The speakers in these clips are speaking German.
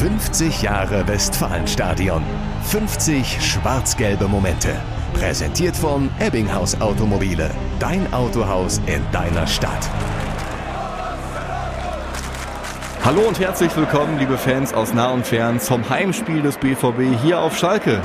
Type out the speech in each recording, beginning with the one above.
50 Jahre Westfalenstadion. 50 schwarz-gelbe Momente. Präsentiert von Ebbinghaus Automobile. Dein Autohaus in deiner Stadt. Hallo und herzlich willkommen, liebe Fans aus nah und fern, zum Heimspiel des BVB hier auf Schalke.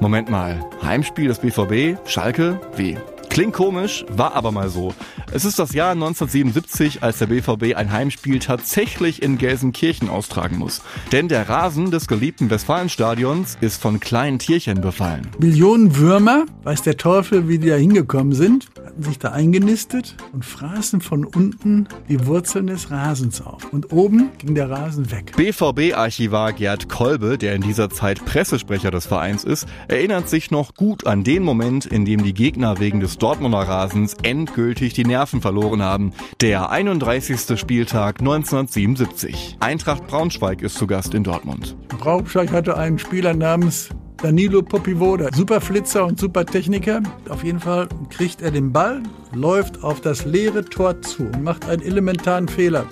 Moment mal, Heimspiel des BVB, Schalke, wie? Klingt komisch, war aber mal so. Es ist das Jahr 1977, als der BVB ein Heimspiel tatsächlich in Gelsenkirchen austragen muss. Denn der Rasen des geliebten Westfalenstadions ist von kleinen Tierchen befallen. Millionen Würmer, weiß der Teufel, wie die da hingekommen sind, hatten sich da eingenistet und fraßen von unten die Wurzeln des Rasens auf. Und oben ging der Rasen weg. BVB-Archivar Gerd Kolbe, der in dieser Zeit Pressesprecher des Vereins ist, erinnert sich noch gut an den Moment, in dem die Gegner wegen des Dortmunder Rasens endgültig die Nerven verloren haben. Der 31. Spieltag 1977. Eintracht Braunschweig ist zu Gast in Dortmund. Braunschweig hatte einen Spieler namens Danilo Popivoda. Super Flitzer und super Techniker. Auf jeden Fall kriegt er den Ball, läuft auf das leere Tor zu und macht einen elementaren Fehler.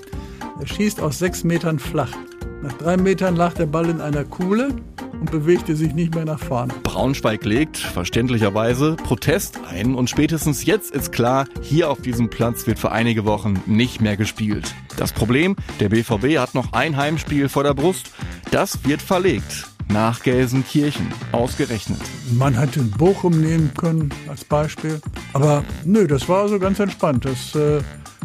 Er schießt aus sechs Metern flach. Nach drei Metern lag der Ball in einer Kuhle und bewegte sich nicht mehr nach vorne. Braunschweig legt, verständlicherweise, Protest ein und spätestens jetzt ist klar, hier auf diesem Platz wird für einige Wochen nicht mehr gespielt. Das Problem, der BVB hat noch ein Heimspiel vor der Brust. Das wird verlegt nach Gelsenkirchen, ausgerechnet. Man hätte Bochum nehmen können als Beispiel. Aber nö, das war so ganz entspannt. Das, äh,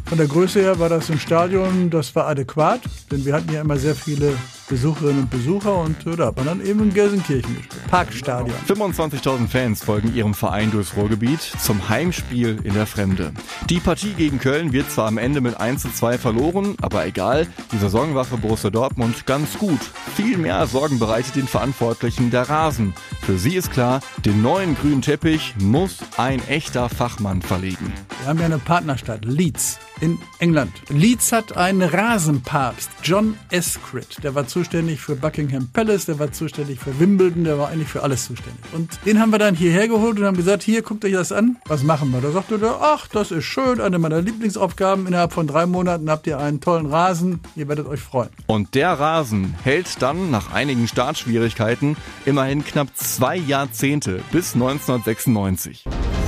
von der Größe her war das ein Stadion, das war adäquat, denn wir hatten ja immer sehr viele Besucherinnen und Besucher und äh, da hat man dann eben in Gelsenkirchen gespielt. Parkstadion. 25.000 Fans folgen ihrem Verein durchs Ruhrgebiet zum Heimspiel in der Fremde. Die Partie gegen Köln wird zwar am Ende mit 1 zu 2 verloren, aber egal, die Saison war für Borussia Dortmund ganz gut. Viel mehr Sorgen bereitet den Verantwortlichen der Rasen. Für sie ist klar, den neuen grünen Teppich muss ein echter Fachmann verlegen. Wir haben ja eine Partnerstadt, Leeds in England. Leeds hat einen Rasenpapst, John Escrit. Der war zuständig für Buckingham Palace, der war zuständig für Wimbledon, der war eigentlich für alles zuständig. Und den haben wir dann hierher geholt und haben gesagt, hier, guckt euch das an. Was machen wir? Da sagte der, ach, das ist schön, eine meiner Lieblingsaufgaben. Innerhalb von drei Monaten habt ihr einen tollen Rasen. Ihr werdet euch freuen. Und der Rasen hält dann nach einigen Startschwierigkeiten immerhin knapp zwei Jahrzehnte bis 1996.